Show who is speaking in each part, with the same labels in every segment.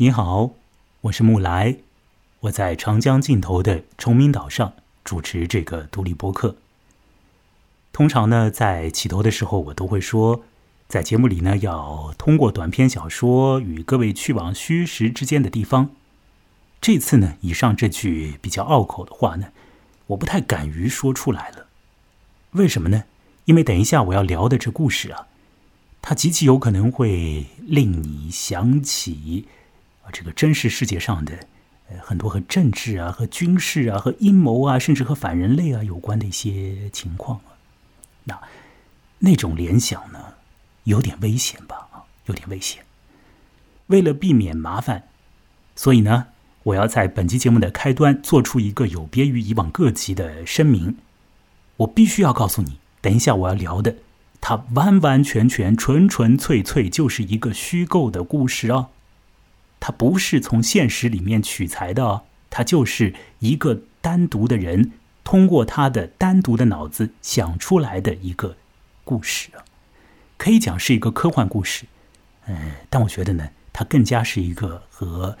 Speaker 1: 你好，我是木来，我在长江尽头的崇明岛上主持这个独立播客。通常呢，在起头的时候，我都会说，在节目里呢，要通过短篇小说与各位去往虚实之间的地方。这次呢，以上这句比较拗口的话呢，我不太敢于说出来了。为什么呢？因为等一下我要聊的这故事啊，它极其有可能会令你想起。这个真实世界上的，呃，很多和政治啊、和军事啊、和阴谋啊，甚至和反人类啊有关的一些情况啊，那那种联想呢，有点危险吧？啊，有点危险。为了避免麻烦，所以呢，我要在本期节目的开端做出一个有别于以往各集的声明。我必须要告诉你，等一下我要聊的，它完完全全、纯纯粹粹就是一个虚构的故事啊。它不是从现实里面取材的哦，它就是一个单独的人通过他的单独的脑子想出来的一个故事啊，可以讲是一个科幻故事，嗯，但我觉得呢，它更加是一个和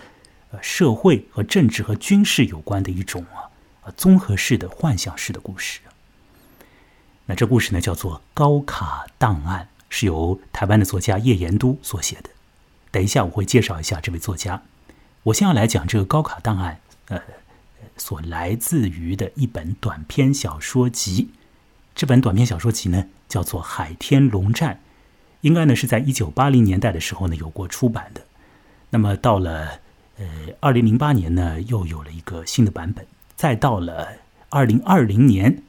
Speaker 1: 呃社会和政治和军事有关的一种啊啊综合式的幻想式的故事。那这故事呢叫做《高卡档案》，是由台湾的作家叶延都所写的。等一下，我会介绍一下这位作家。我先要来讲这个高卡档案，呃，所来自于的一本短篇小说集。这本短篇小说集呢，叫做《海天龙战》，应该呢是在一九八零年代的时候呢有过出版的。那么到了呃二零零八年呢，又有了一个新的版本。再到了二零二零年，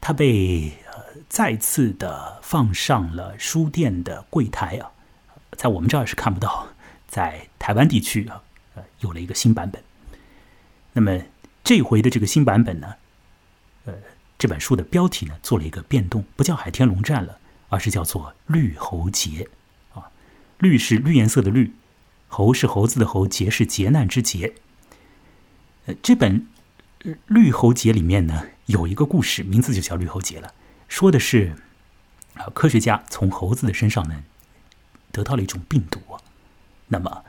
Speaker 1: 它被再次的放上了书店的柜台啊。在我们这儿是看不到，在台湾地区啊，呃，有了一个新版本。那么这回的这个新版本呢，呃，这本书的标题呢做了一个变动，不叫《海天龙战》了，而是叫做《绿猴劫》啊。绿是绿颜色的绿，猴是猴子的猴，劫是劫难之劫。呃，这本《绿猴劫》里面呢有一个故事，名字就叫《绿猴劫》了，说的是啊，科学家从猴子的身上呢。得到了一种病毒，那么，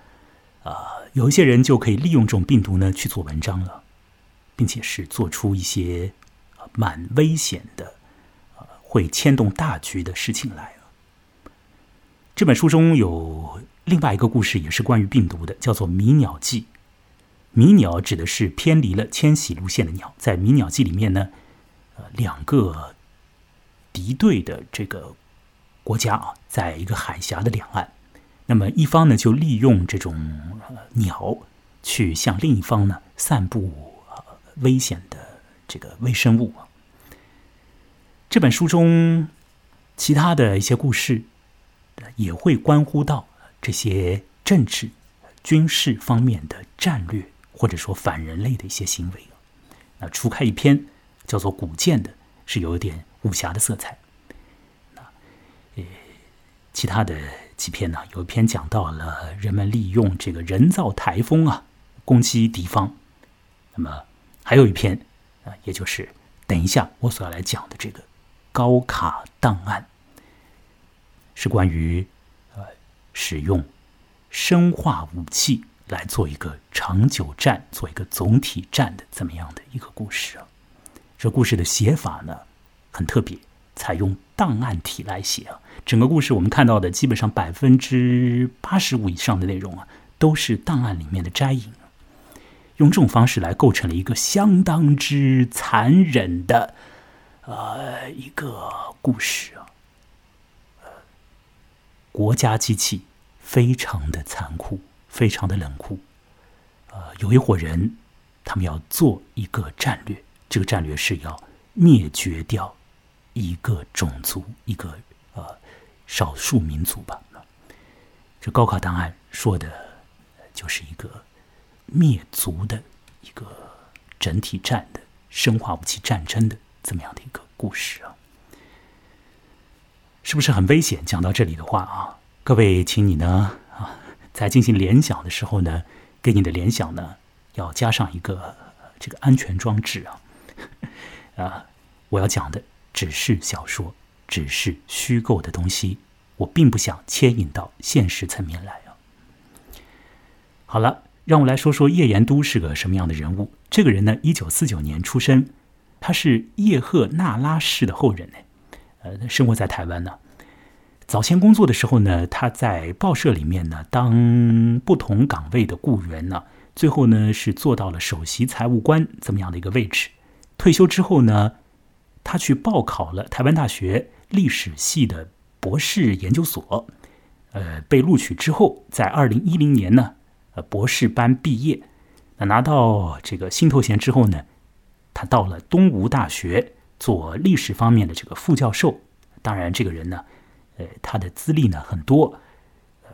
Speaker 1: 啊，有一些人就可以利用这种病毒呢去做文章了，并且是做出一些蛮危险的、啊会牵动大局的事情来了这本书中有另外一个故事，也是关于病毒的，叫做《迷鸟记》。迷鸟指的是偏离了迁徙路线的鸟。在《迷鸟记》里面呢，呃，两个敌对的这个。国家啊，在一个海峡的两岸，那么一方呢就利用这种鸟去向另一方呢散布危险的这个微生物。这本书中其他的一些故事也会关乎到这些政治、军事方面的战略，或者说反人类的一些行为那除开一篇叫做《古剑》的，是有一点武侠的色彩。其他的几篇呢？有一篇讲到了人们利用这个人造台风啊攻击敌方。那么还有一篇啊，也就是等一下我所要来讲的这个高卡档案，是关于呃使用生化武器来做一个长久战、做一个总体战的这么样的一个故事啊。这故事的写法呢很特别。采用档案体来写啊，整个故事我们看到的基本上百分之八十五以上的内容啊，都是档案里面的摘引，用这种方式来构成了一个相当之残忍的呃一个故事啊，国家机器非常的残酷，非常的冷酷，呃，有一伙人，他们要做一个战略，这个战略是要灭绝掉。一个种族，一个少数民族吧。这高考档案说的，就是一个灭族的一个整体战的生化武器战争的这么样的一个故事啊，是不是很危险？讲到这里的话啊，各位，请你呢啊，在进行联想的时候呢，给你的联想呢要加上一个这个安全装置啊啊，我要讲的。只是小说，只是虚构的东西，我并不想牵引到现实层面来啊。好了，让我来说说叶延都是个什么样的人物。这个人呢，一九四九年出生，他是叶赫那拉氏的后人呢。呃，生活在台湾呢。早先工作的时候呢，他在报社里面呢当不同岗位的雇员呢，最后呢是做到了首席财务官这么样的一个位置。退休之后呢，他去报考了台湾大学历史系的博士研究所，呃，被录取之后，在二零一零年呢，呃，博士班毕业。那拿到这个新头衔之后呢，他到了东吴大学做历史方面的这个副教授。当然，这个人呢。呃，他的资历呢很多，呃，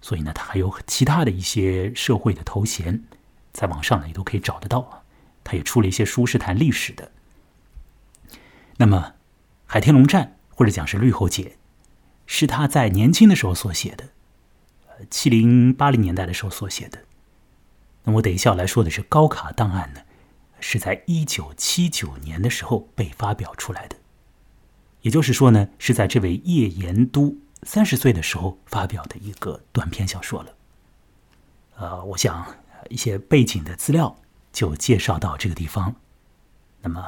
Speaker 1: 所以呢，他还有其他的一些社会的头衔，在网上呢也都可以找得到。他也出了一些书是谈历史的。那么，《海天龙战》或者讲是《绿后节》，是他在年轻的时候所写的，呃，七零八零年代的时候所写的。那我等一下来说的是《高卡档案》呢，是在一九七九年的时候被发表出来的。也就是说呢，是在这位叶延都三十岁的时候发表的一个短篇小说了。呃，我想一些背景的资料就介绍到这个地方。那么，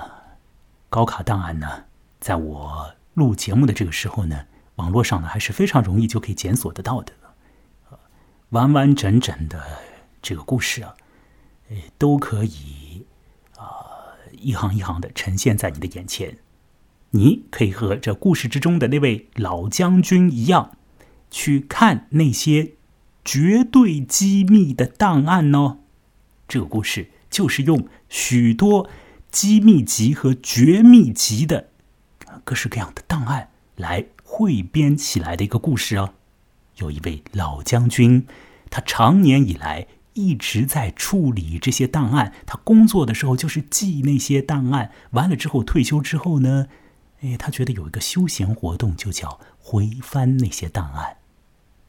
Speaker 1: 高卡档案呢，在我录节目的这个时候呢，网络上呢还是非常容易就可以检索得到的。完完整整的这个故事啊，都可以啊一行一行的呈现在你的眼前。你可以和这故事之中的那位老将军一样，去看那些绝对机密的档案呢。这个故事就是用许多机密级和绝密级的各式各样的档案来汇编起来的一个故事哦。有一位老将军，他长年以来一直在处理这些档案。他工作的时候就是记那些档案，完了之后退休之后呢？哎，他觉得有一个休闲活动，就叫回翻那些档案。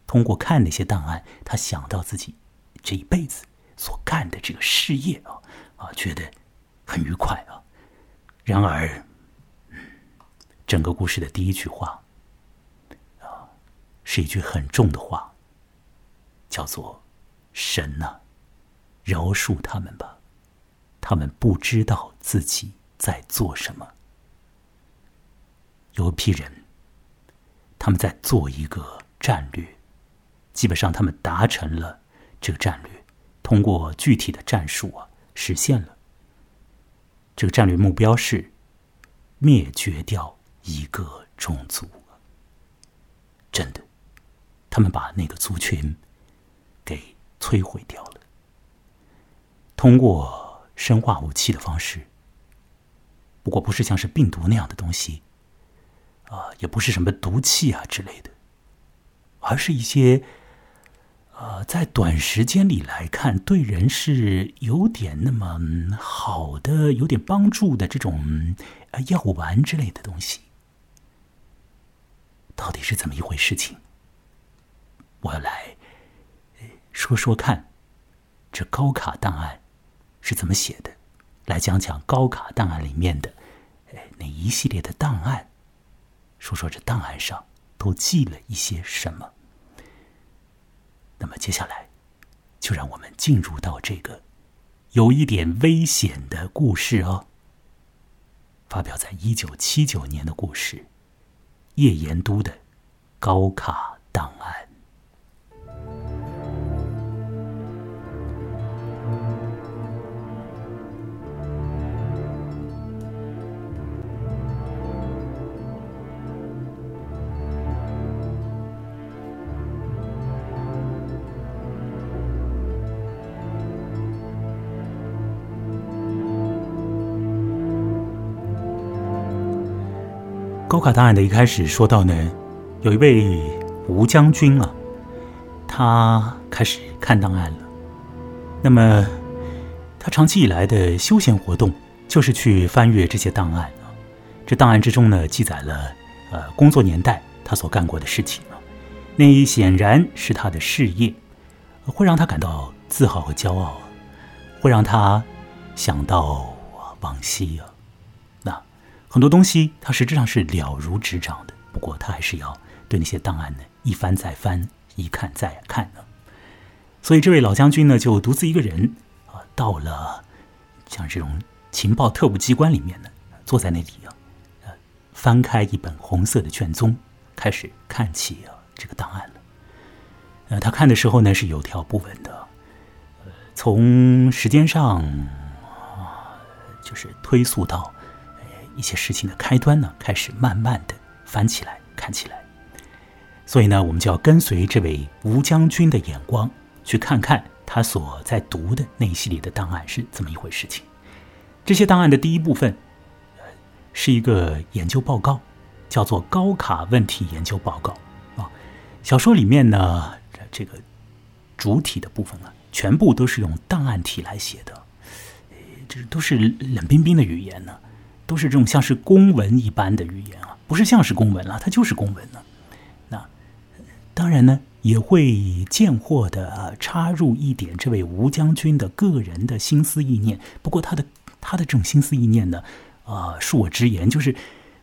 Speaker 1: 通过看那些档案，他想到自己这一辈子所干的这个事业啊啊，觉得很愉快啊。然而，整个故事的第一句话啊，是一句很重的话，叫做“神呐，饶恕他们吧，他们不知道自己在做什么。”有一批人，他们在做一个战略，基本上他们达成了这个战略，通过具体的战术啊实现了。这个战略目标是灭绝掉一个种族。真的，他们把那个族群给摧毁掉了，通过生化武器的方式。不过不是像是病毒那样的东西。啊，也不是什么毒气啊之类的，而是一些，呃，在短时间里来看，对人是有点那么好的、有点帮助的这种药丸之类的东西，到底是怎么一回事情？我要来说说看，这高卡档案是怎么写的，来讲讲高卡档案里面的那一系列的档案。说说这档案上都记了一些什么？那么接下来，就让我们进入到这个有一点危险的故事哦。发表在一九七九年的故事，叶延都的高卡档案。高卡档案的一开始说到呢，有一位吴将军啊，他开始看档案了。那么，他长期以来的休闲活动就是去翻阅这些档案啊。这档案之中呢，记载了呃工作年代他所干过的事情啊。那显然是他的事业，会让他感到自豪和骄傲，会让他想到往昔啊。很多东西，它实质上是了如指掌的。不过，他还是要对那些档案呢一翻再翻，一看再看呢。所以这位老将军呢，就独自一个人啊，到了像这种情报特务机关里面呢，坐在那里啊，呃，翻开一本红色的卷宗，开始看起啊这个档案了。呃，他看的时候呢是有条不紊的，呃，从时间上啊，就是推溯到一些事情的开端呢，开始慢慢的翻起来看起来。所以呢，我们就要跟随这位吴将军的眼光，去看看他所在读的那一系列的档案是怎么一回事情。这些档案的第一部分，是一个研究报告，叫做高卡问题研究报告啊。小说里面呢，这个主体的部分啊，全部都是用档案体来写的，这都是冷冰冰的语言呢，都是这种像是公文一般的语言啊，不是像是公文了，它就是公文呢。当然呢，也会见货的插入一点这位吴将军的个人的心思意念。不过他的他的这种心思意念呢，啊，恕我直言，就是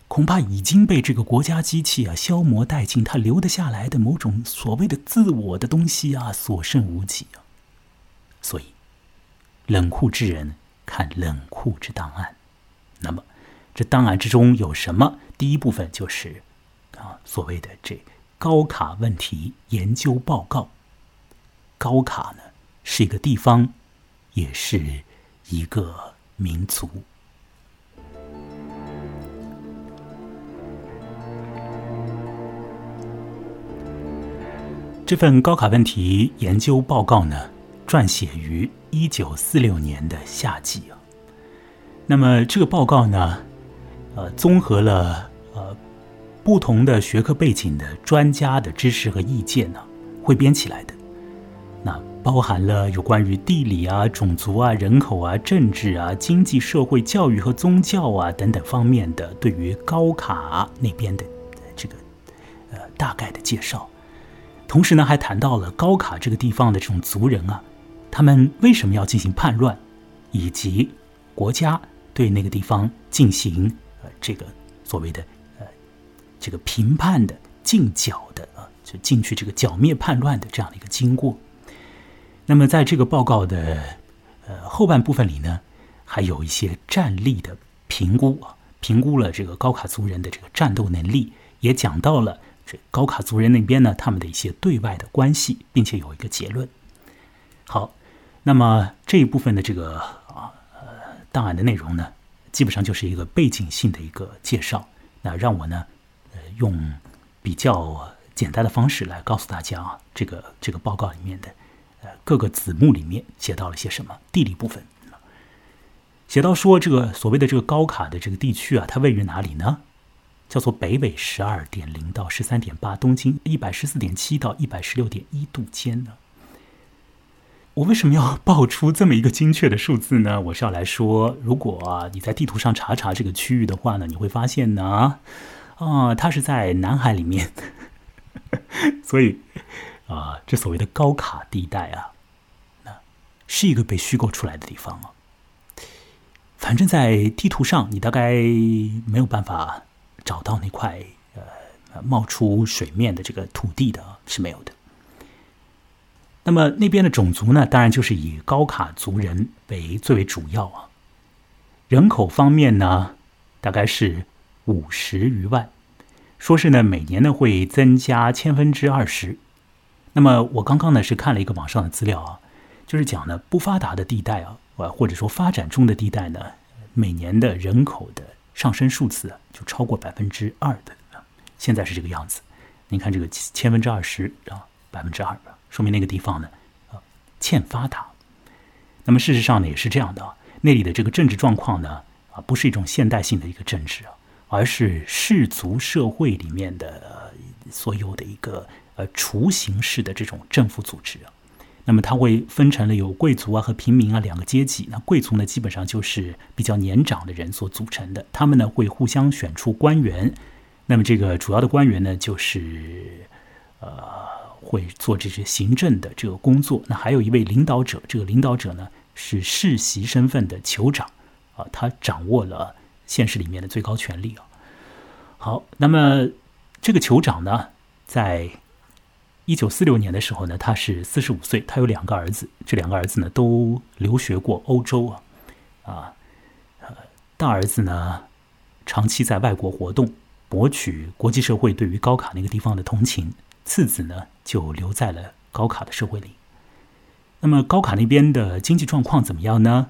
Speaker 1: 恐怕已经被这个国家机器啊消磨殆尽，他留得下来的某种所谓的自我的东西啊，所剩无几啊。所以，冷酷之人看冷酷之档案。那么，这档案之中有什么？第一部分就是啊，所谓的这。高卡问题研究报告。高卡呢是一个地方，也是一个民族。这份高卡问题研究报告呢，撰写于一九四六年的夏季啊。那么这个报告呢，呃，综合了呃。不同的学科背景的专家的知识和意见呢，汇编起来的，那包含了有关于地理啊、种族啊、人口啊、政治啊、经济社会、教育和宗教啊等等方面的对于高卡那边的这个呃大概的介绍，同时呢还谈到了高卡这个地方的这种族人啊，他们为什么要进行叛乱，以及国家对那个地方进行这个所谓的呃。这个评判的进剿的啊，就进去这个剿灭叛乱的这样的一个经过。那么在这个报告的呃后半部分里呢，还有一些战力的评估啊，评估了这个高卡族人的这个战斗能力，也讲到了这高卡族人那边呢他们的一些对外的关系，并且有一个结论。好，那么这一部分的这个啊呃档案的内容呢，基本上就是一个背景性的一个介绍。那让我呢。呃用比较简单的方式来告诉大家啊，这个这个报告里面的呃各个子目里面写到了些什么地理部分，写到说这个所谓的这个高卡的这个地区啊，它位于哪里呢？叫做北纬十二点零到十三点八，东经一百十四点七到一百十六点一度间呢。我为什么要报出这么一个精确的数字呢？我是要来说，如果你在地图上查查这个区域的话呢，你会发现呢。啊，它是在南海里面，所以啊，这所谓的高卡地带啊，那是一个被虚构出来的地方啊。反正，在地图上，你大概没有办法找到那块呃冒出水面的这个土地的，是没有的。那么那边的种族呢，当然就是以高卡族人为最为主要啊。人口方面呢，大概是。五十余万，说是呢，每年呢会增加千分之二十。那么我刚刚呢是看了一个网上的资料啊，就是讲呢不发达的地带啊，或者说发展中的地带呢，每年的人口的上升数字就超过百分之二的现在是这个样子。您看这个千分之二十啊，百分之二，说明那个地方呢啊欠发达。那么事实上呢也是这样的，那里的这个政治状况呢啊不是一种现代性的一个政治啊。而是氏族社会里面的所有的一个呃雏形式的这种政府组织啊，那么它会分成了有贵族啊和平民啊两个阶级。那贵族呢，基本上就是比较年长的人所组成的，他们呢会互相选出官员。那么这个主要的官员呢，就是呃会做这些行政的这个工作。那还有一位领导者，这个领导者呢是世袭身份的酋长啊，他掌握了。现实里面的最高权力啊，好，那么这个酋长呢，在一九四六年的时候呢，他是四十五岁，他有两个儿子，这两个儿子呢都留学过欧洲啊，啊，大儿子呢长期在外国活动，博取国际社会对于高卡那个地方的同情，次子呢就留在了高卡的社会里。那么高卡那边的经济状况怎么样呢？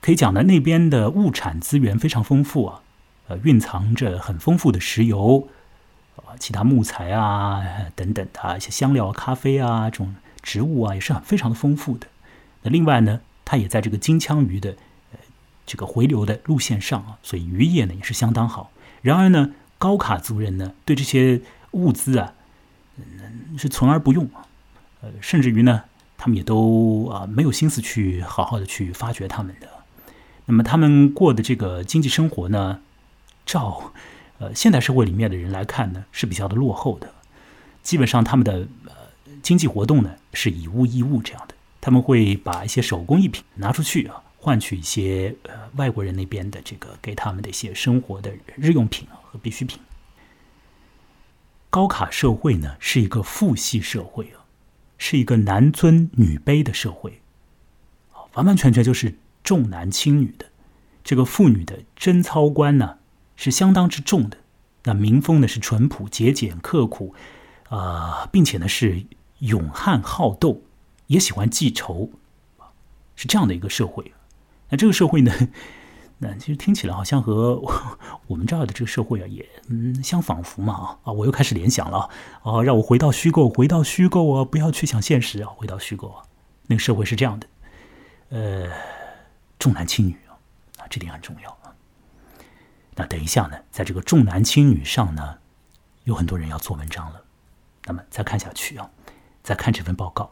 Speaker 1: 可以讲呢，那边的物产资源非常丰富啊，呃，蕴藏着很丰富的石油。啊，其他木材啊等等的一些香料、咖啡啊这种植物啊，也是很非常的丰富的。那另外呢，它也在这个金枪鱼的这个回流的路线上啊，所以渔业呢也是相当好。然而呢，高卡族人呢对这些物资啊，是存而不用，呃，甚至于呢，他们也都啊没有心思去好好的去发掘他们的。那么他们过的这个经济生活呢，照。呃，现代社会里面的人来看呢，是比较的落后的。基本上他们的经济活动呢是以物易物这样的，他们会把一些手工艺品拿出去啊，换取一些呃外国人那边的这个给他们的一些生活的日用品和必需品。高卡社会呢是一个父系社会啊，是一个男尊女卑的社会，啊，完完全全就是重男轻女的。这个妇女的贞操观呢。是相当之重的。那民风呢是淳朴、节俭、刻苦，啊，并且呢是勇悍好斗，也喜欢记仇，是这样的一个社会。那这个社会呢，那其实听起来好像和我们这儿的这个社会啊，也嗯相仿佛嘛啊啊！我又开始联想了啊，让我回到虚构，回到虚构啊，不要去想现实啊，回到虚构啊。那个社会是这样的，呃，重男轻女啊，啊，这点很重要啊。那等一下呢，在这个重男轻女上呢，有很多人要做文章了。那么再看下去啊，再看这份报告，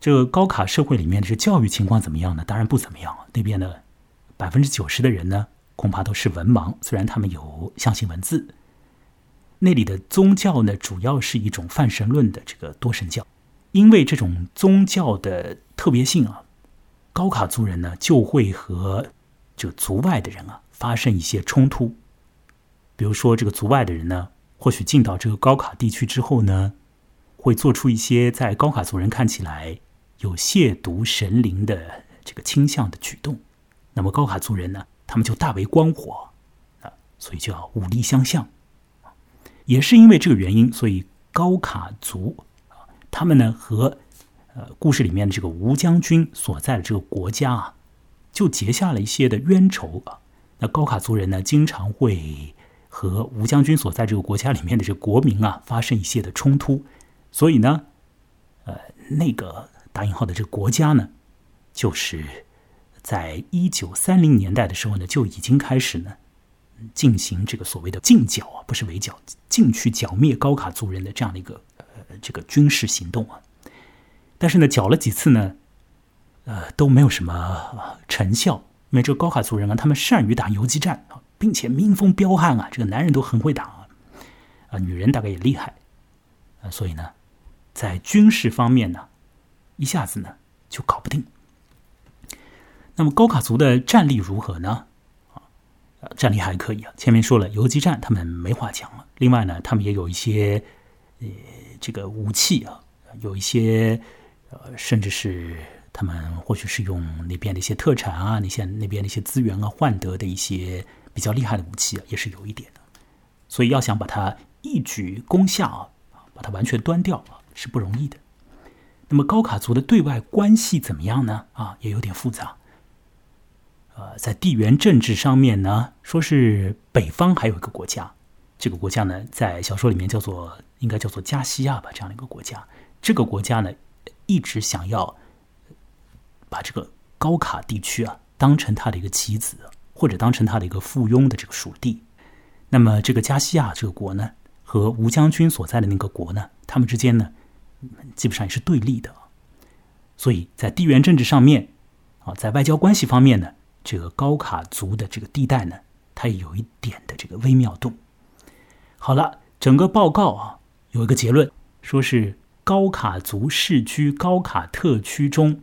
Speaker 1: 这个高卡社会里面的这教育情况怎么样呢？当然不怎么样啊。那边呢，百分之九十的人呢，恐怕都是文盲，虽然他们有象形文字。那里的宗教呢，主要是一种泛神论的这个多神教。因为这种宗教的特别性啊，高卡族人呢就会和这个族外的人啊。发生一些冲突，比如说这个族外的人呢，或许进到这个高卡地区之后呢，会做出一些在高卡族人看起来有亵渎神灵的这个倾向的举动，那么高卡族人呢，他们就大为光火啊，所以就要武力相向。也是因为这个原因，所以高卡族啊，他们呢和呃故事里面的这个吴将军所在的这个国家啊，就结下了一些的冤仇啊。那高卡族人呢，经常会和吴将军所在这个国家里面的这个国民啊发生一些的冲突，所以呢，呃，那个打引号的这个国家呢，就是在一九三零年代的时候呢，就已经开始呢进行这个所谓的进剿啊，不是围剿，进去剿灭高卡族人的这样的一个呃这个军事行动啊。但是呢，剿了几次呢，呃，都没有什么成效。因为这个高卡族人啊，他们善于打游击战啊，并且民风彪悍啊，这个男人都很会打啊，啊，女人大概也厉害啊，所以呢，在军事方面呢，一下子呢就搞不定。那么高卡族的战力如何呢？啊，战力还可以啊。前面说了游击战他们没话讲了，另外呢，他们也有一些呃这个武器啊，有一些呃甚至是。他们或许是用那边的一些特产啊，那些那边的一些资源啊，换得的一些比较厉害的武器啊，也是有一点的。所以要想把它一举攻下啊，把它完全端掉啊，是不容易的。那么高卡族的对外关系怎么样呢？啊，也有点复杂。呃，在地缘政治上面呢，说是北方还有一个国家，这个国家呢，在小说里面叫做应该叫做加西亚吧，这样的一个国家。这个国家呢，一直想要。把这个高卡地区啊当成他的一个棋子，或者当成他的一个附庸的这个属地。那么这个加西亚这个国呢，和吴将军所在的那个国呢，他们之间呢，基本上也是对立的。所以在地缘政治上面，啊，在外交关系方面呢，这个高卡族的这个地带呢，它有一点的这个微妙度。好了，整个报告啊有一个结论，说是高卡族世居高卡特区中。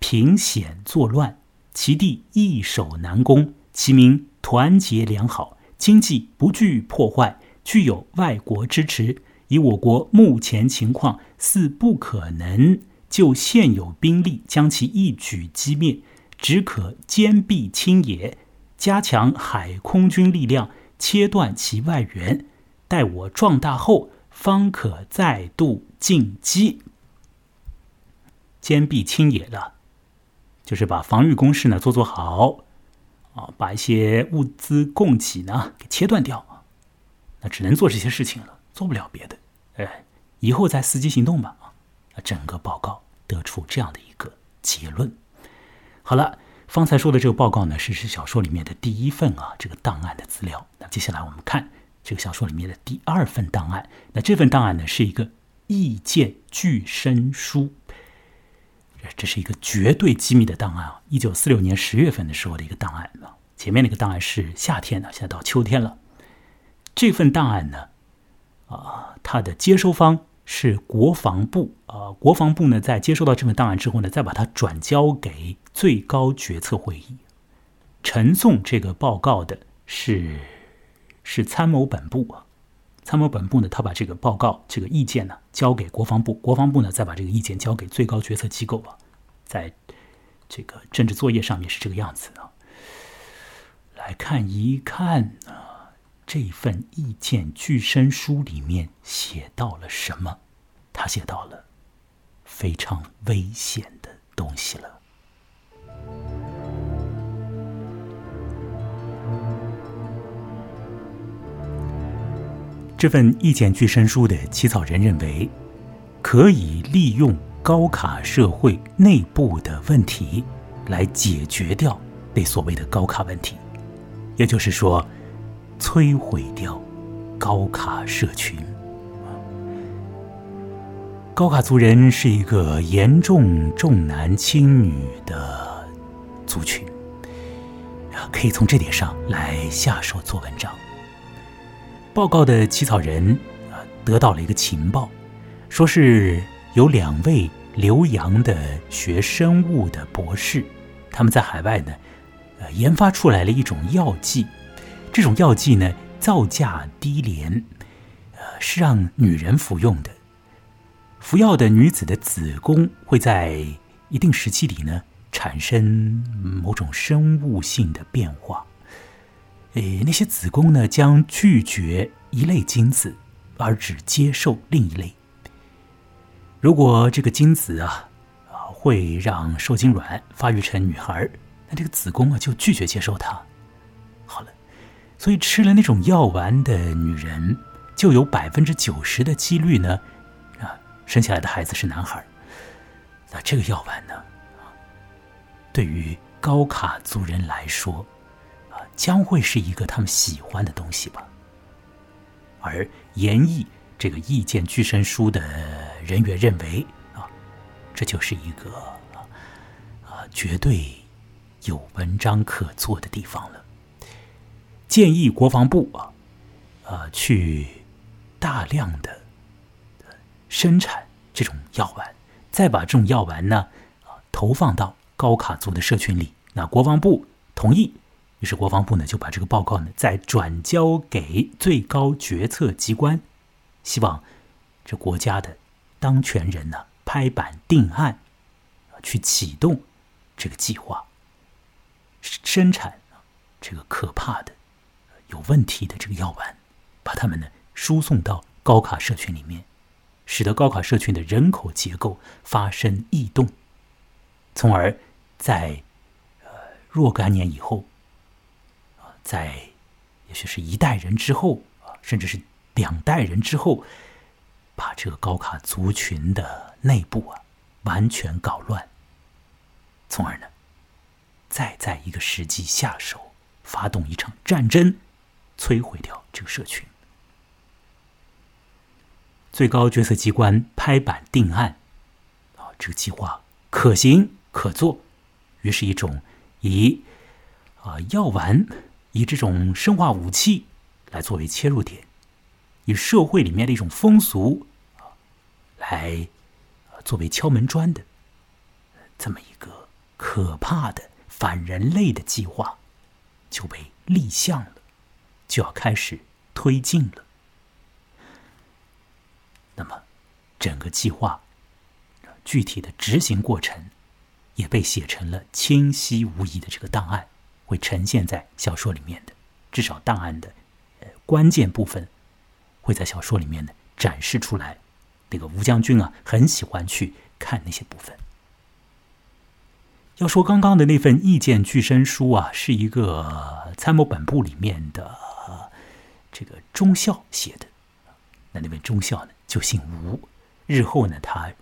Speaker 1: 平险作乱，其地易守难攻，其民团结良好，经济不惧破坏，具有外国支持，以我国目前情况，似不可能就现有兵力将其一举击灭，只可坚壁清野，加强海空军力量，切断其外援，待我壮大后，方可再度进击。坚壁清野的，就是把防御工事呢做做好，啊，把一些物资供给呢给切断掉，那只能做这些事情了，做不了别的。哎，以后再伺机行动吧啊！整个报告得出这样的一个结论。好了，方才说的这个报告呢，是是小说里面的第一份啊，这个档案的资料。那接下来我们看这个小说里面的第二份档案。那这份档案呢，是一个意见具申书。这是一个绝对机密的档案啊！一九四六年十月份的时候的一个档案啊。前面那个档案是夏天的，现在到秋天了。这份档案呢，啊，它的接收方是国防部啊。国防部呢，在接收到这份档案之后呢，再把它转交给最高决策会议。呈送这个报告的是是参谋本部啊。参谋本部呢，他把这个报告、这个意见呢，交给国防部，国防部呢，再把这个意见交给最高决策机构啊。在这个政治作业上面是这个样子啊。来看一看啊，这份意见具身书里面写到了什么？他写到了非常危险的东西了。这份意见具身书的起草人认为，可以利用高卡社会内部的问题来解决掉那所谓的高卡问题，也就是说，摧毁掉高卡社群。高卡族人是一个严重重男轻女的族群，可以从这点上来下手做文章。报告的起草人，得到了一个情报，说是有两位留洋的学生物的博士，他们在海外呢，研发出来了一种药剂。这种药剂呢，造价低廉，呃，是让女人服用的。服药的女子的子宫会在一定时期里呢，产生某种生物性的变化。诶，那些子宫呢，将拒绝一类精子，而只接受另一类。如果这个精子啊啊会让受精卵发育成女孩，那这个子宫啊就拒绝接受它。所以吃了那种药丸的女人，就有百分之九十的几率呢，啊，生下来的孩子是男孩。那这个药丸呢，对于高卡族人来说。啊将会是一个他们喜欢的东西吧。而研议这个意见具身书的人员认为啊，这就是一个啊绝对有文章可做的地方了。建议国防部啊啊去大量的生产这种药丸，再把这种药丸呢啊投放到高卡族的社群里。那国防部同意。于是国防部呢就把这个报告呢再转交给最高决策机关，希望这国家的当权人呢拍板定案，去启动这个计划，生产这个可怕的、有问题的这个药丸，把他们呢输送到高卡社群里面，使得高卡社群的人口结构发生异动，从而在呃若干年以后。在，也许是一代人之后啊，甚至是两代人之后，把这个高卡族群的内部啊完全搞乱，从而呢，再在一个时机下手，发动一场战争，摧毁掉这个社群。最高决策机关拍板定案，啊，这个计划可行可做，于是，一种以啊药丸。以这种生化武器来作为切入点，以社会里面的一种风俗啊，来作为敲门砖的这么一个可怕的反人类的计划，就被立项了，就要开始推进了。那么整个计划具体的执行过程也被写成了清晰无疑的这个档案，会呈现在小说里面的。至少档案的呃关键部分会在小说里面呢展示出来。那个吴将军啊，很喜欢去看那些部分。要说刚刚的那份意见具身书啊，是一个参谋本部里面的这个中校写的。那那位中校呢，就姓吴，日后呢，他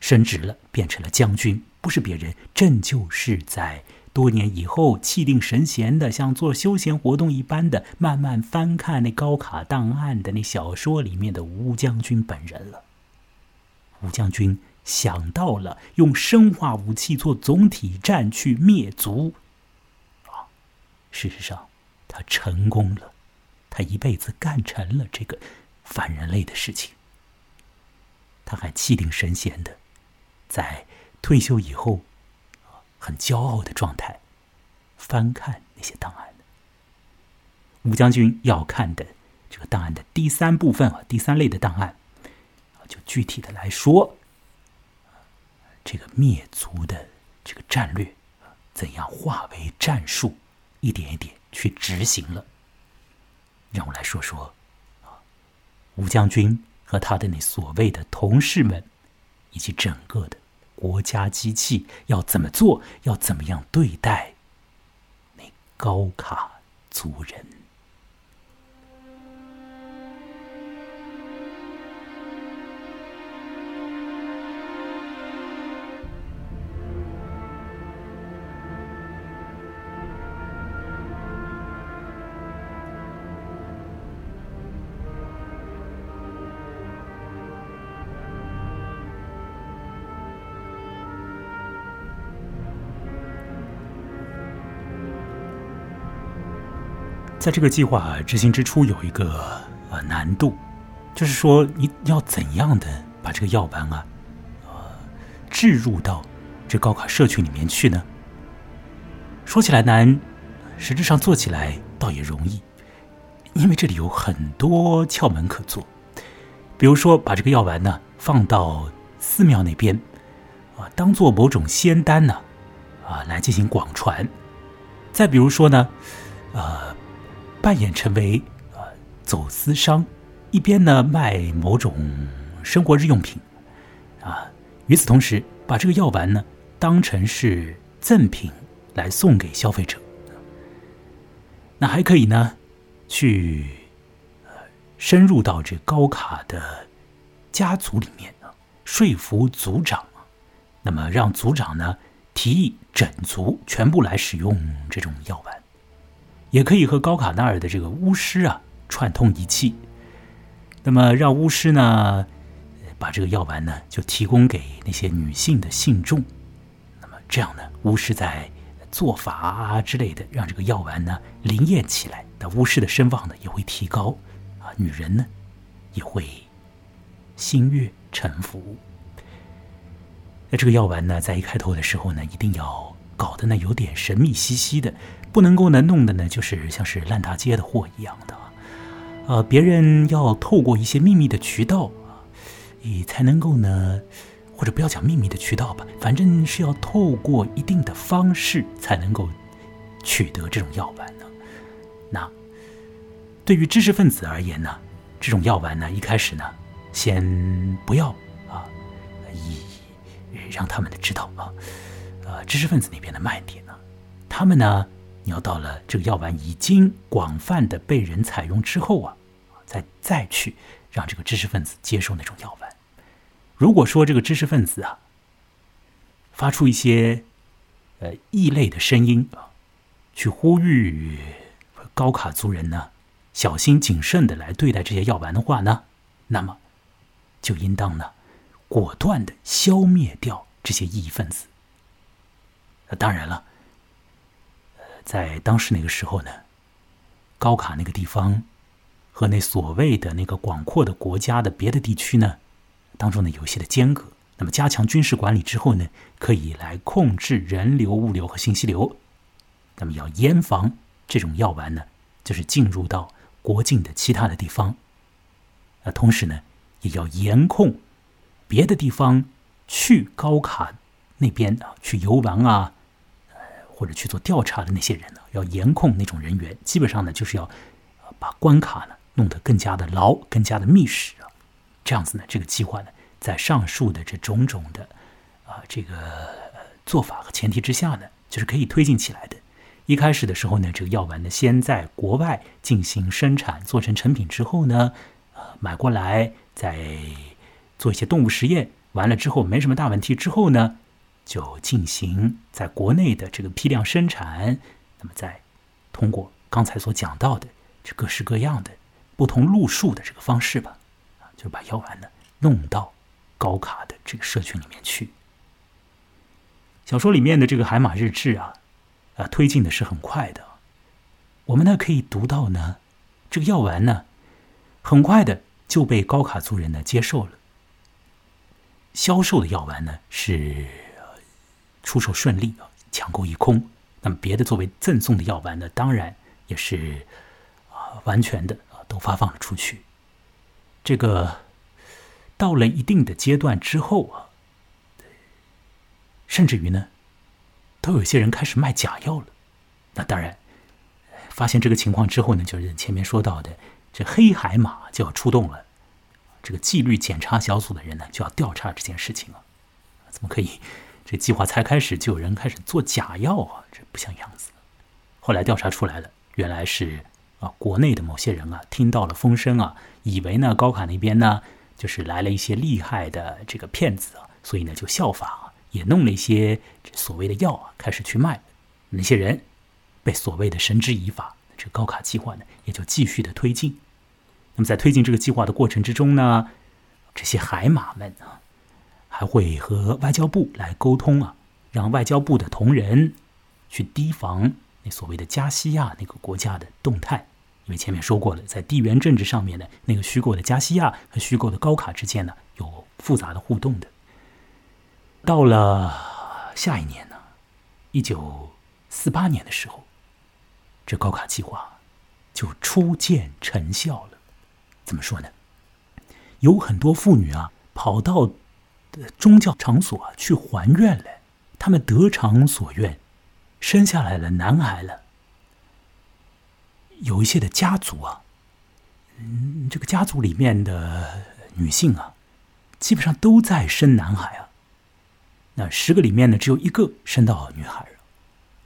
Speaker 1: 升职了，变成了将军，不是别人，正就是在多年以后气定神闲的，像做休闲活动一般的，慢慢翻看那高卡档案的那小说里面的吴将军本人了。吴将军。想到了用生化武器做总体战去灭族，啊，事实上他成功了，他一辈子干成了这个反人类的事情。他还气定神闲的，在退休以后，很骄傲的状态，翻看那些档案。吴将军要看的这个档案的第三部分啊，第三类的档案，就具体的来说。这个灭族的这个战略，怎样化为战术，一点一点去执行了。让我来说说，啊，吴将军和他的那所谓的同事们，以及整个的国家机器要怎么做，要怎么样对待那高卡族人。在这个计划执行之初，有一个呃难度，就是说你要怎样的把这个药丸啊，呃，置入到这高考社区里面去呢？说起来难，实质上做起来倒也容易，因为这里有很多窍门可做。比如说，把这个药丸呢放到寺庙那边，啊，当做某种仙丹呢，啊，来进行广传。再比如说呢，呃。扮演成为呃走私商，一边呢卖某种生活日用品，啊，与此同时把这个药丸呢当成是赠品来送给消费者。那还可以呢，去呃深入到这高卡的家族里面呢，说服族长，那么让族长呢提议整族全部来使用这种药丸。也可以和高卡纳尔的这个巫师啊串通一气，那么让巫师呢把这个药丸呢就提供给那些女性的信众，那么这样呢巫师在做法啊之类的，让这个药丸呢灵验起来，那巫师的声望呢也会提高啊，女人呢也会心悦诚服。那这个药丸呢在一开头的时候呢一定要搞得呢有点神秘兮兮的。不能够呢弄的呢，就是像是烂大街的货一样的，呃，别人要透过一些秘密的渠道啊，你才能够呢，或者不要讲秘密的渠道吧，反正是要透过一定的方式才能够取得这种药丸呢。那对于知识分子而言呢，这种药丸呢，一开始呢，先不要啊，以让他们的知道啊，呃，知识分子那边的卖点呢，他们呢。你要到了这个药丸已经广泛的被人采用之后啊，再再去让这个知识分子接受那种药丸。如果说这个知识分子啊发出一些呃异类的声音啊，去呼吁高卡族人呢小心谨慎的来对待这些药丸的话呢，那么就应当呢果断的消灭掉这些异分子。那当然了。在当时那个时候呢，高卡那个地方和那所谓的那个广阔的国家的别的地区呢，当中呢有些的间隔。那么加强军事管理之后呢，可以来控制人流、物流和信息流。那么要严防这种药丸呢，就是进入到国境的其他的地方。呃，同时呢，也要严控别的地方去高卡那边啊去游玩啊，或者去做调查的那些人呢，要严控那种人员。基本上呢，就是要把关卡呢弄得更加的牢、更加的密实啊。这样子呢，这个计划呢，在上述的这种种的啊这个做法和前提之下呢，就是可以推进起来的。一开始的时候呢，这个药丸呢，先在国外进行生产，做成成品之后呢，呃，买过来再做一些动物实验，完了之后没什么大问题之后呢，就进行在国内的这个批量生产。那么再通过刚才所讲到的这各式各样的不同路数的这个方式吧，啊，就把药丸呢弄到高卡的这个社群里面去。小说里面的这个海马日志啊。啊，推进的是很快的。我们呢可以读到呢，这个药丸呢，很快的就被高卡族人呢接受了。销售的药丸呢是出售顺利啊，抢购一空。那么别的作为赠送的药丸呢，当然也是啊完全的啊都发放了出去。这个到了一定的阶段之后啊，甚至于呢。都有些人开始卖假药了，那当然，发现这个情况之后呢，就是前面说到的这黑海马就要出动了，这个纪律检查小组的人呢就要调查这件事情了。怎么可以？这计划才开始就有人开始做假药啊？这不像样子。后来调查出来了，原来是啊，国内的某些人啊听到了风声啊，以为呢高卡那边呢就是来了一些厉害的这个骗子啊，所以呢就效仿。也弄了一些所谓的药啊，开始去卖。那些人被所谓的绳之以法，这高卡计划呢，也就继续的推进。那么在推进这个计划的过程之中呢，这些海马们啊，还会和外交部来沟通啊，让外交部的同仁去提防那所谓的加西亚那个国家的动态。因为前面说过了，在地缘政治上面呢，那个虚构的加西亚和虚构的高卡之间呢，有复杂的互动的。到了下一年呢，一九四八年的时候，这高卡计划就初见成效了。怎么说呢？有很多妇女啊，跑到宗教场所去还愿了，他们得偿所愿，生下来了男孩了。有一些的家族啊，嗯，这个家族里面的女性啊，基本上都在生男孩啊。那十个里面呢，只有一个生到女孩了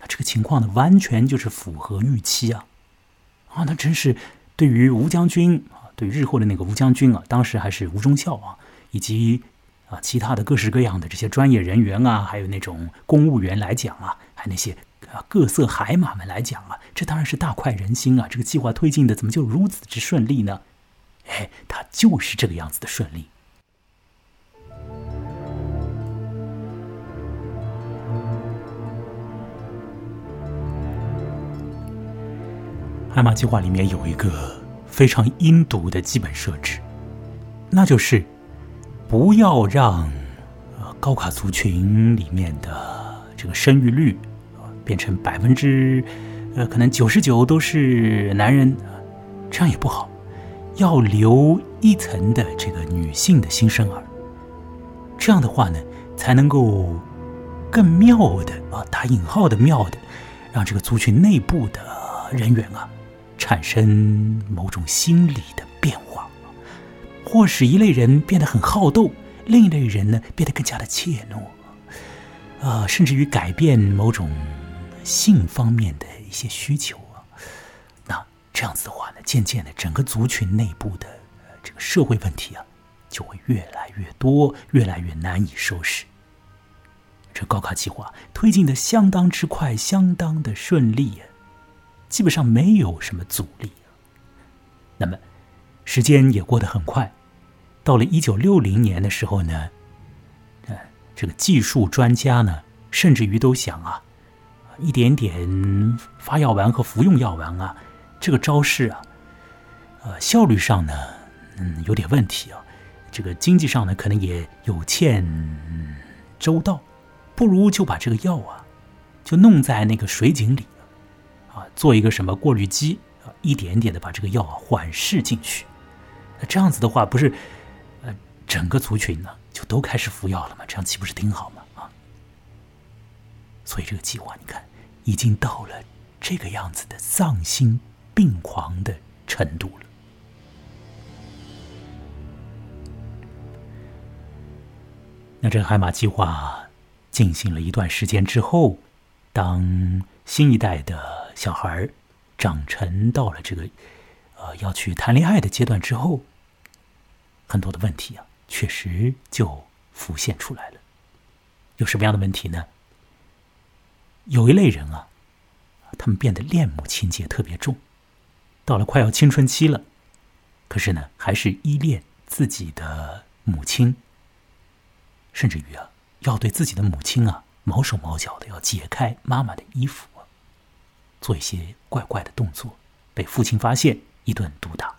Speaker 1: 那这个情况呢，完全就是符合预期啊！啊，那真是对于吴将军啊，对日后的那个吴将军啊，当时还是吴忠孝啊，以及啊其他的各式各样的这些专业人员啊，还有那种公务员来讲啊，还那些啊各色海马们来讲啊，这当然是大快人心啊！这个计划推进的怎么就如此之顺利呢？哎，它就是这个样子的顺利。海马计划里面有一个非常阴毒的基本设置，那就是不要让高卡族群里面的这个生育率变成百分之呃可能九十九都是男人，这样也不好，要留一层的这个女性的新生儿，这样的话呢才能够更妙的啊打引号的妙的，让这个族群内部的人员啊。产生某种心理的变化，或使一类人变得很好斗，另一类人呢变得更加的怯懦，啊，甚至于改变某种性方面的一些需求啊。那这样子的话呢，渐渐的，整个族群内部的这个社会问题啊，就会越来越多，越来越难以收拾。这高考计划推进的相当之快，相当的顺利呀。基本上没有什么阻力。那么，时间也过得很快。到了一九六零年的时候呢，呃，这个技术专家呢，甚至于都想啊，一点点发药丸和服用药丸啊，这个招式啊，呃，效率上呢，嗯，有点问题啊。这个经济上呢，可能也有欠周到，不如就把这个药啊，就弄在那个水井里。啊，做一个什么过滤机啊，一点点的把这个药啊缓释进去。那这样子的话，不是，整个族群呢就都开始服药了嘛，这样岂不是挺好吗？啊，所以这个计划你看已经到了这个样子的丧心病狂的程度了。那这个海马计划进行了一段时间之后，当新一代的小孩长成到了这个呃要去谈恋爱的阶段之后，很多的问题啊，确实就浮现出来了。有什么样的问题呢？有一类人啊，他们变得恋母情节特别重，到了快要青春期了，可是呢，还是依恋自己的母亲。甚至于啊，要对自己的母亲啊毛手毛脚的，要解开妈妈的衣服，做一些怪怪的动作，被父亲发现，一顿毒打。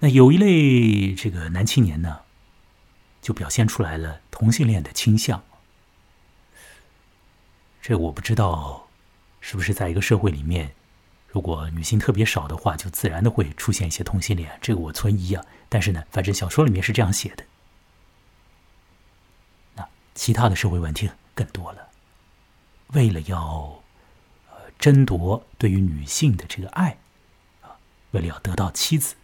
Speaker 1: 那有一类这个男青年呢，就表现出来了同性恋的倾向。这我不知道，是不是在一个社会里面，如果女性特别少的话，就自然的会出现一些同性恋。这个我存疑啊。但是呢，反正小说里面是这样写的。那其他的社会问题更多了。为了要争夺对于女性的这个爱啊，为了要得到妻子、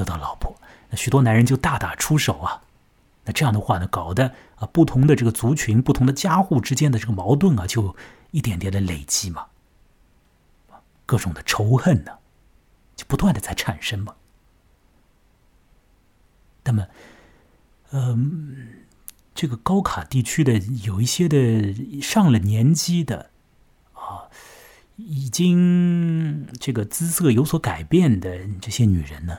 Speaker 1: 得到老婆，那许多男人就大打出手啊。那这样的话呢，搞得啊不同的这个族群、不同的家户之间的这个矛盾啊，就一点点的累积嘛，各种的仇恨呢，就不断的在产生嘛。那么，嗯。这个高卡地区的有一些的上了年纪的啊，已经这个姿色有所改变的这些女人呢，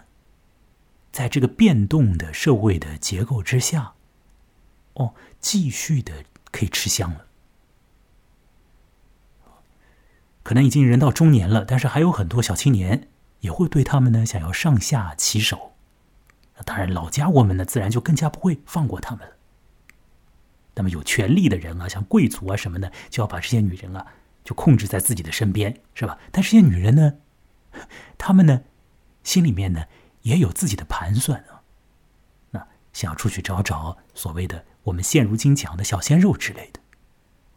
Speaker 1: 在这个变动的社会的结构之下，哦，继续的可以吃香了。可能已经人到中年了，但是还有很多小青年也会对他们呢想要上下其手。当然，老家伙们呢，自然就更加不会放过他们了。那么有权力的人啊，像贵族啊什么的，就要把这些女人啊，就控制在自己的身边，是吧？但这些女人呢，她们呢，心里面呢也有自己的盘算啊，那想要出去找找所谓的我们现如今讲的小鲜肉之类的，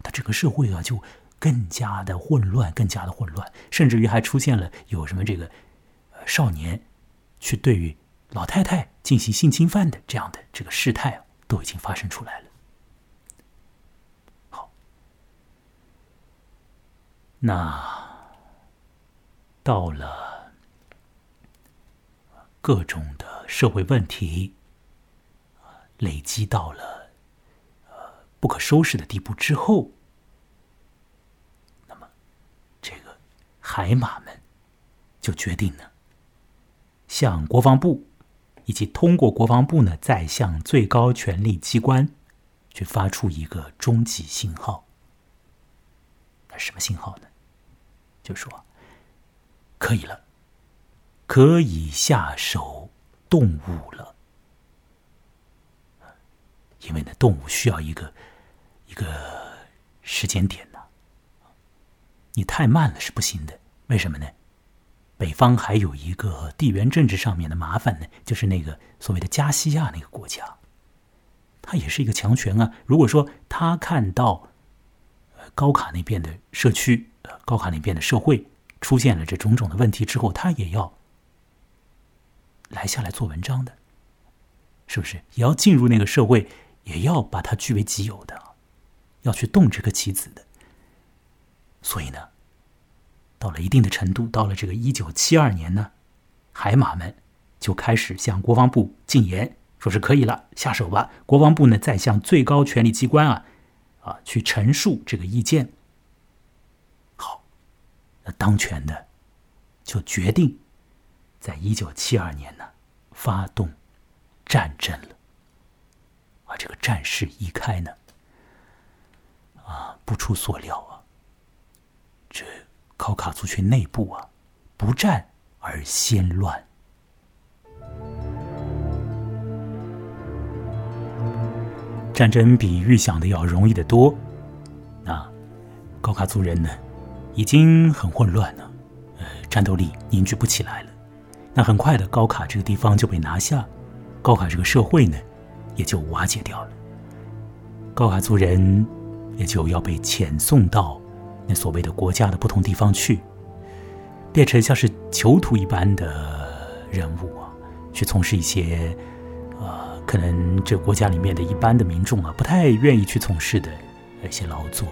Speaker 1: 他整个社会啊就更加的混乱，更加的混乱，甚至于还出现了有什么这个少年去对于老太太进行性侵犯的这样的这个事态啊，都已经发生出来了。那到了各种的社会问题累积到了呃不可收拾的地步之后，那么这个海马们就决定呢，向国防部以及通过国防部呢，再向最高权力机关去发出一个终极信号。那什么信号呢？就说可以了，可以下手动物了，因为呢，动物需要一个一个时间点呢。你太慢了是不行的，为什么呢？北方还有一个地缘政治上面的麻烦呢，就是那个所谓的加西亚那个国家，它也是一个强权啊。如果说他看到高卡那边的社区，高卡那边的社会出现了这种种的问题之后，他也要来下来做文章的，是不是？也要进入那个社会，也要把它据为己有的，要去动这个棋子的。所以呢，到了一定的程度，到了这个一九七二年呢，海马们就开始向国防部进言，说是可以了，下手吧。国防部呢，再向最高权力机关啊，啊，去陈述这个意见。好那当权的就决定，在一九七二年，发动战争了。啊，这个战事一开呢，啊，不出所料啊，这考卡族群内部啊，不战而先乱，战争比预想的要容易得多。那高卡族人呢？已经很混乱了，呃，战斗力凝聚不起来了。那很快的，高卡这个地方就被拿下。高卡这个社会呢，也就瓦解掉了。高卡族人也就要被遣送到那所谓的国家的不同地方去，变成像是囚徒一般的人物啊，去从事一些呃，可能这国家里面的一般的民众啊不太愿意去从事的一些劳作。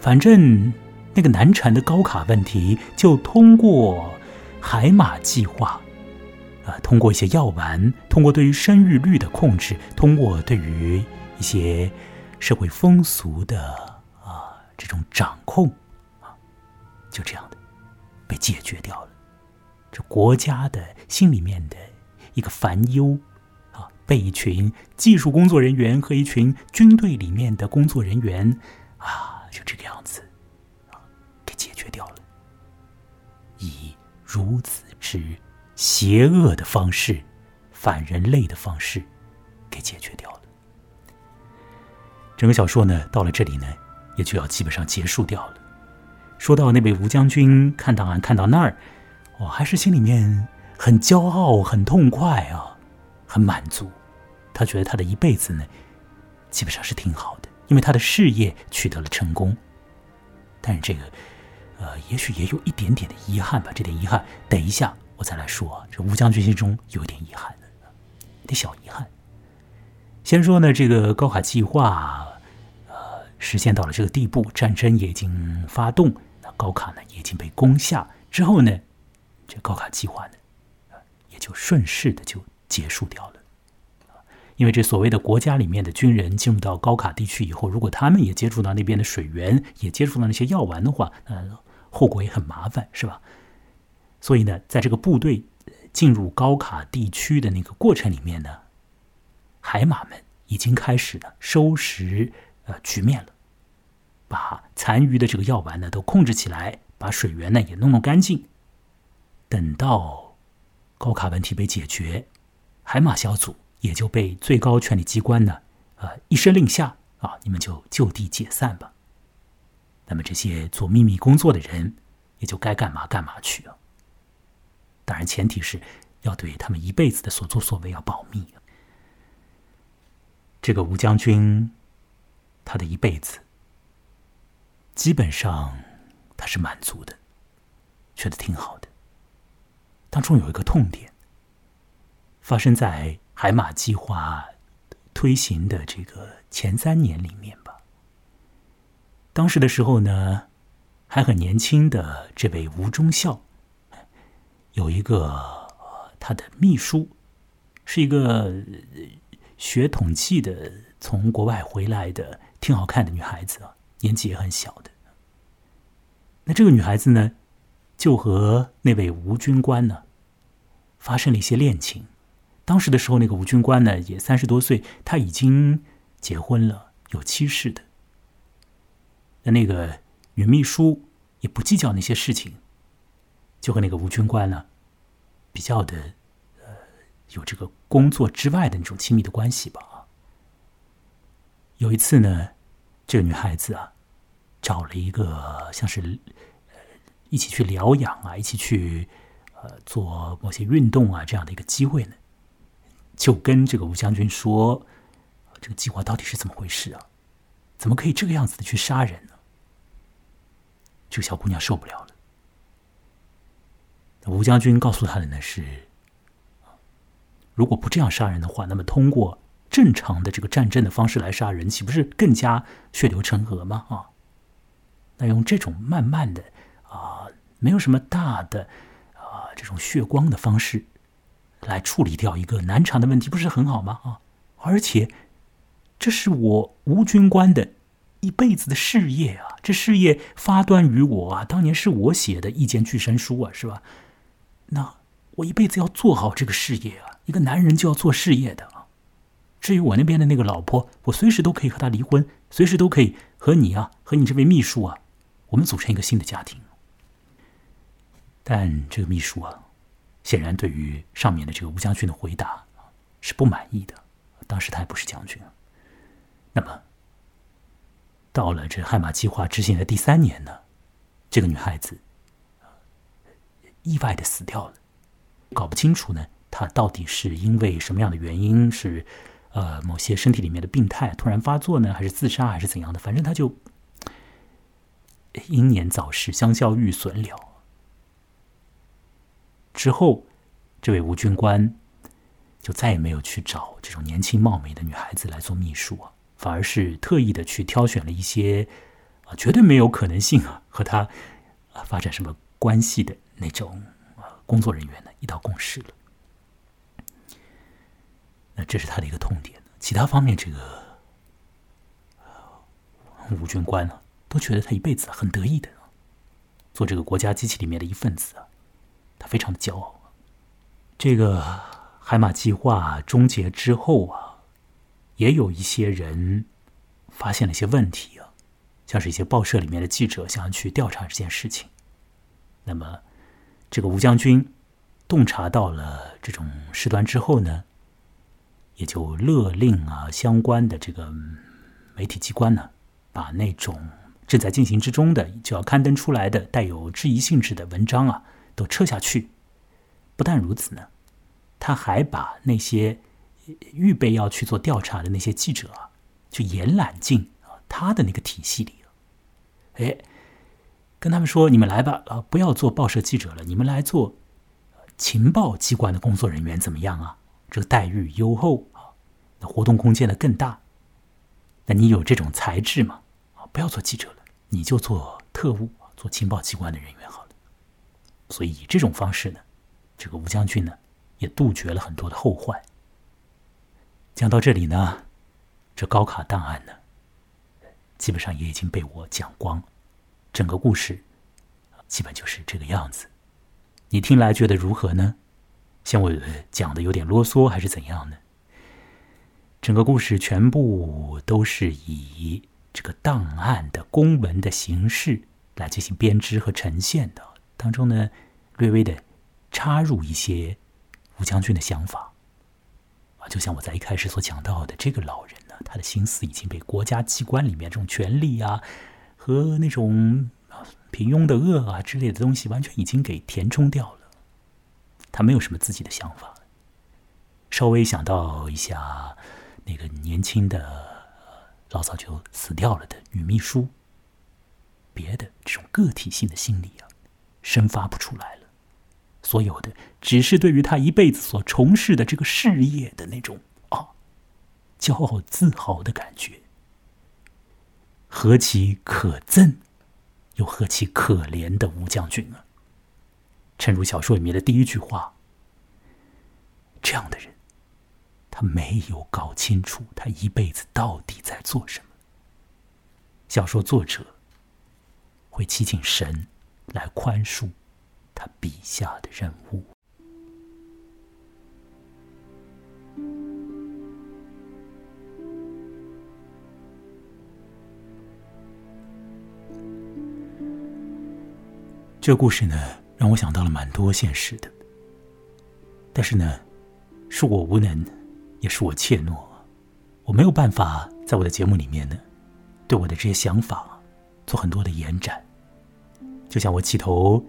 Speaker 1: 反正那个难缠的高卡问题，就通过海马计划。啊，通过一些药丸，通过对于生育率的控制，通过对于一些社会风俗的啊这种掌控，啊，就这样的被解决掉了。这国家的心里面的一个烦忧啊，被一群技术工作人员和一群军队里面的工作人员啊，就这个样子如此之。邪恶的方式，反人类的方式，给解决掉了。整个小说呢，到了这里呢，也就要基本上结束掉了。说到那位吴将军看档案看到那儿，我还是心里面很骄傲、很痛快啊，很满足。他觉得他的一辈子呢，基本上是挺好的，因为他的事业取得了成功。但是这个，呃，也许也有一点点的遗憾吧。这点遗憾，等一下。我再来说，这吴将军心中有点遗憾的，有点小遗憾。先说呢，这个高卡计划，呃，实现到了这个地步，战争也已经发动，那高卡呢也已经被攻下之后呢，这高卡计划呢，也就顺势的就结束掉了。因为这所谓的国家里面的军人进入到高卡地区以后，如果他们也接触到那边的水源，也接触到那些药丸的话，呃，后果也很麻烦，是吧？所以呢，在这个部队进入高卡地区的那个过程里面呢，海马们已经开始了收拾呃局面了，把残余的这个药丸呢都控制起来，把水源呢也弄弄干净。等到高卡问题被解决，海马小组也就被最高权力机关呢呃一声令下啊，你们就就地解散吧。那么这些做秘密工作的人也就该干嘛干嘛去啊。当然，前提是要对他们一辈子的所作所为要保密啊。这个吴将军，他的一辈子基本上他是满足的，觉得挺好的。当中有一个痛点，发生在海马计划推行的这个前三年里面吧。当时的时候呢，还很年轻的这位吴忠孝。有一个他的秘书，是一个学统计的，从国外回来的，挺好看的女孩子啊，年纪也很小的。那这个女孩子呢，就和那位吴军官呢发生了一些恋情。当时的时候，那个吴军官呢也三十多岁，他已经结婚了，有妻室的。那那个女秘书也不计较那些事情。就和那个吴军官呢，比较的，呃，有这个工作之外的那种亲密的关系吧。有一次呢，这个女孩子啊，找了一个像是，呃，一起去疗养啊，一起去，呃，做某些运动啊这样的一个机会呢，就跟这个吴将军说，这个计划到底是怎么回事啊？怎么可以这个样子的去杀人呢？这个小姑娘受不了了。吴将军告诉她的呢是：如果不这样杀人的话，那么通过正常的这个战争的方式来杀人，岂不是更加血流成河吗？啊，那用这种慢慢的啊，没有什么大的啊这种血光的方式来处理掉一个难缠的问题，不是很好吗？啊，而且这是我吴军官的一辈子的事业啊，这事业发端于我啊，当年是我写的意见巨神书啊，是吧？那我一辈子要做好这个事业啊！一个男人就要做事业的啊。至于我那边的那个老婆，我随时都可以和她离婚，随时都可以和你啊，和你这位秘书啊，我们组成一个新的家庭。但这个秘书啊，显然对于上面的这个吴将军的回答是不满意的。当时他还不是将军。那么，到了这悍马计划执行的第三年呢，这个女孩子。意外的死掉了，搞不清楚呢，他到底是因为什么样的原因，是呃某些身体里面的病态突然发作呢，还是自杀，还是怎样的？反正他就英年早逝，香消玉损了。之后，这位吴军官就再也没有去找这种年轻貌美的女孩子来做秘书啊，反而是特意的去挑选了一些啊绝对没有可能性啊和他啊发展什么关系的那种啊工作人员呢，一道共事了。那这是他的一个痛点。其他方面，这个吴军官呢，都觉得他一辈子很得意的，做这个国家机器里面的一份子啊。他非常的骄傲。这个海马计划终结之后啊，也有一些人发现了一些问题啊，像是一些报社里面的记者想要去调查这件事情。那么，这个吴将军洞察到了这种事端之后呢，也就勒令啊相关的这个媒体机关呢，把那种正在进行之中的就要刊登出来的带有质疑性质的文章啊。都撤下去。不但如此呢，他还把那些预备要去做调查的那些记者啊，就延揽进啊他的那个体系里了哎，跟他们说：“你们来吧，啊，不要做报社记者了，你们来做情报机关的工作人员，怎么样啊？这个待遇优厚啊，那活动空间呢更大。那你有这种才智吗？啊，不要做记者了，你就做特务，做情报机关的人员好。”所以以这种方式呢，这个吴将军呢，也杜绝了很多的后患。讲到这里呢，这高卡档案呢，基本上也已经被我讲光，整个故事基本就是这个样子。你听来觉得如何呢？像我讲的有点啰嗦，还是怎样呢？整个故事全部都是以这个档案的公文的形式来进行编织和呈现的。当中呢，略微的插入一些吴将军的想法啊，就像我在一开始所讲到的，这个老人呢，他的心思已经被国家机关里面这种权力啊和那种平庸的恶啊之类的东西，完全已经给填充掉了。他没有什么自己的想法，稍微想到一下那个年轻的老早就死掉了的女秘书，别的这种个体性的心理啊。生发不出来了，所有的只是对于他一辈子所从事的这个事业的那种啊，骄傲自豪的感觉，何其可憎，又何其可怜的吴将军啊！诚如小说里面的第一句话，这样的人，他没有搞清楚他一辈子到底在做什么。小说作者会祈请神。来宽恕他笔下的人物。这故事呢，让我想到了蛮多现实的。但是呢，是我无能，也是我怯懦，我没有办法在我的节目里面呢，对我的这些想法做很多的延展。就像我起头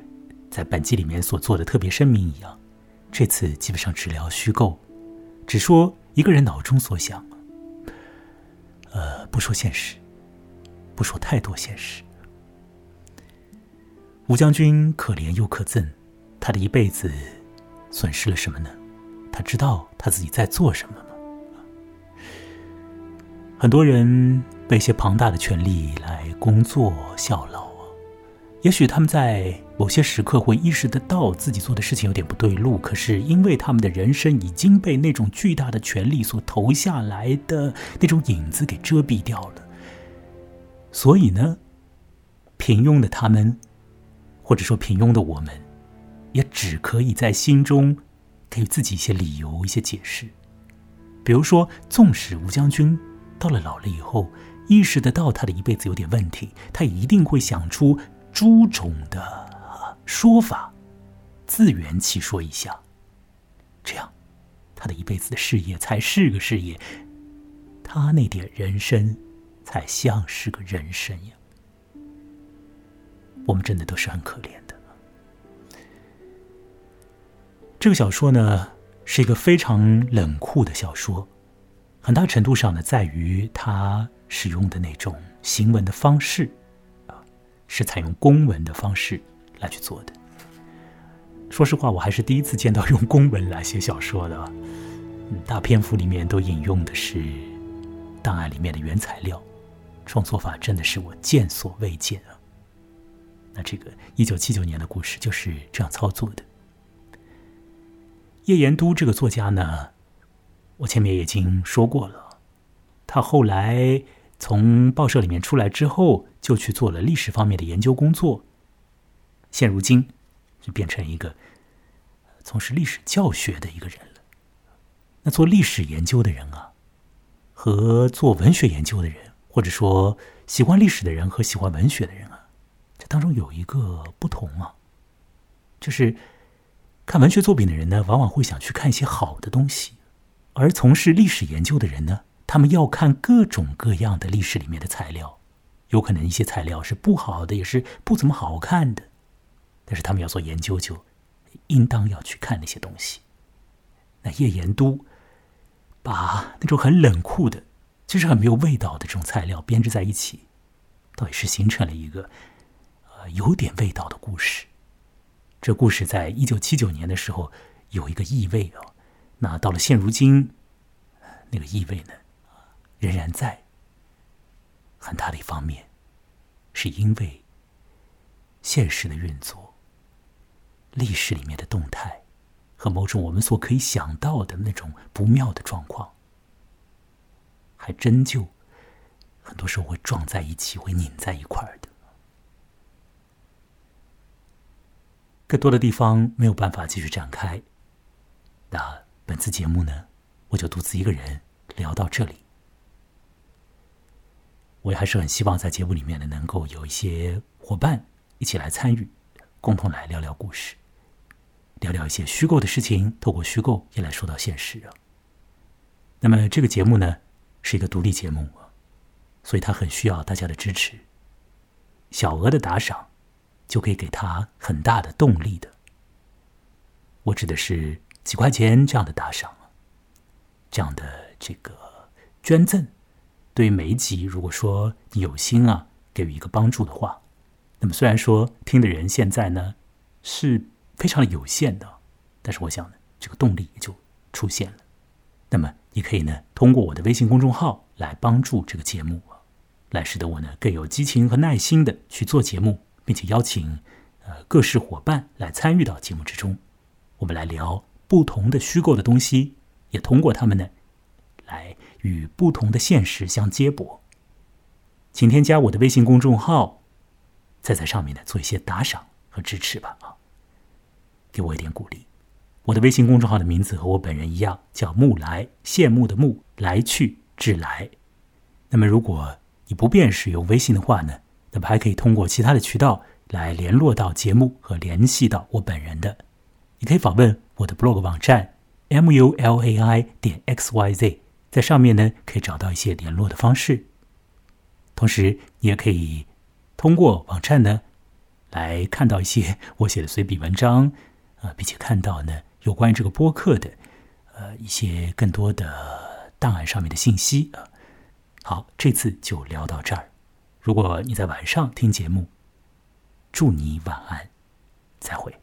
Speaker 1: 在本季里面所做的特别声明一样，这次基本上只聊虚构，只说一个人脑中所想，呃，不说现实，不说太多现实。吴将军可怜又可憎，他的一辈子损失了什么呢？他知道他自己在做什么吗？很多人被一些庞大的权力来工作效劳。也许他们在某些时刻会意识得到自己做的事情有点不对路，可是因为他们的人生已经被那种巨大的权力所投下来的那种影子给遮蔽掉了，所以呢，平庸的他们，或者说平庸的我们，也只可以在心中给予自己一些理由、一些解释。比如说，纵使吴将军到了老了以后，意识得到他的一辈子有点问题，他一定会想出。诸种的说法，自圆其说一下，这样，他的一辈子的事业才是个事业，他那点人生才像是个人生呀。我们真的都是很可怜的。这个小说呢，是一个非常冷酷的小说，很大程度上呢，在于他使用的那种行文的方式，是采用公文的方式来去做的。说实话，我还是第一次见到用公文来写小说的，大篇幅里面都引用的是档案里面的原材料，创作法真的是我见所未见啊。那这个一九七九年的故事就是这样操作的。叶延都这个作家呢，我前面已经说过了，他后来从报社里面出来之后，就去做了历史方面的研究工作。现如今就变成一个从事历史教学的一个人了。那做历史研究的人啊，和做文学研究的人，或者说喜欢历史的人和喜欢文学的人啊。这当中有一个不同啊，就是看文学作品的人呢，往往会想去看一些好的东西；而从事历史研究的人呢，他们要看各种各样的历史里面的材料，有可能一些材料是不好的，也是不怎么好看的，但是他们要做研究，就应当要去看那些东西。那叶延都把那种很冷酷的，就是很没有味道的这种材料编织在一起，倒也是形成了一个呃。有点味道的故事，这故事在一九七九年的时候有一个意味哦，那到了现如今，那个意味呢，仍然在。很大的一方面，是因为现实的运作、历史里面的动态和某种我们所可以想到的那种不妙的状况，还真就很多时候会撞在一起，会拧在一块儿的。更多的地方没有办法继续展开，那本次节目呢，我就独自一个人聊到这里。我也还是很希望在节目里面呢，能够有一些伙伴一起来参与，共同来聊聊故事，聊聊一些虚构的事情，透过虚构也来说到现实啊。那么这个节目呢，是一个独立节目所以它很需要大家的支持，小额的打赏。就可以给他很大的动力的。我指的是几块钱这样的打赏，这样的这个捐赠，对于每一集，如果说你有心啊，给予一个帮助的话，那么虽然说听的人现在呢是非常的有限的，但是我想呢，这个动力也就出现了。那么你可以呢通过我的微信公众号来帮助这个节目，来使得我呢更有激情和耐心的去做节目。并且邀请呃各式伙伴来参与到节目之中，我们来聊不同的虚构的东西，也通过他们呢来与不同的现实相接驳。请添加我的微信公众号，再在上面呢做一些打赏和支持吧啊，给我一点鼓励。我的微信公众号的名字和我本人一样，叫木来，羡慕的慕，来去自来。那么如果你不便使用微信的话呢？那么还可以通过其他的渠道来联络到节目和联系到我本人的。你可以访问我的 blog 网站 mulai 点 xyz，在上面呢可以找到一些联络的方式。同时，你也可以通过网站呢来看到一些我写的随笔文章，呃，并且看到呢有关于这个播客的呃一些更多的档案上面的信息啊。好，这次就聊到这儿。如果你在晚上听节目，祝你晚安，再会。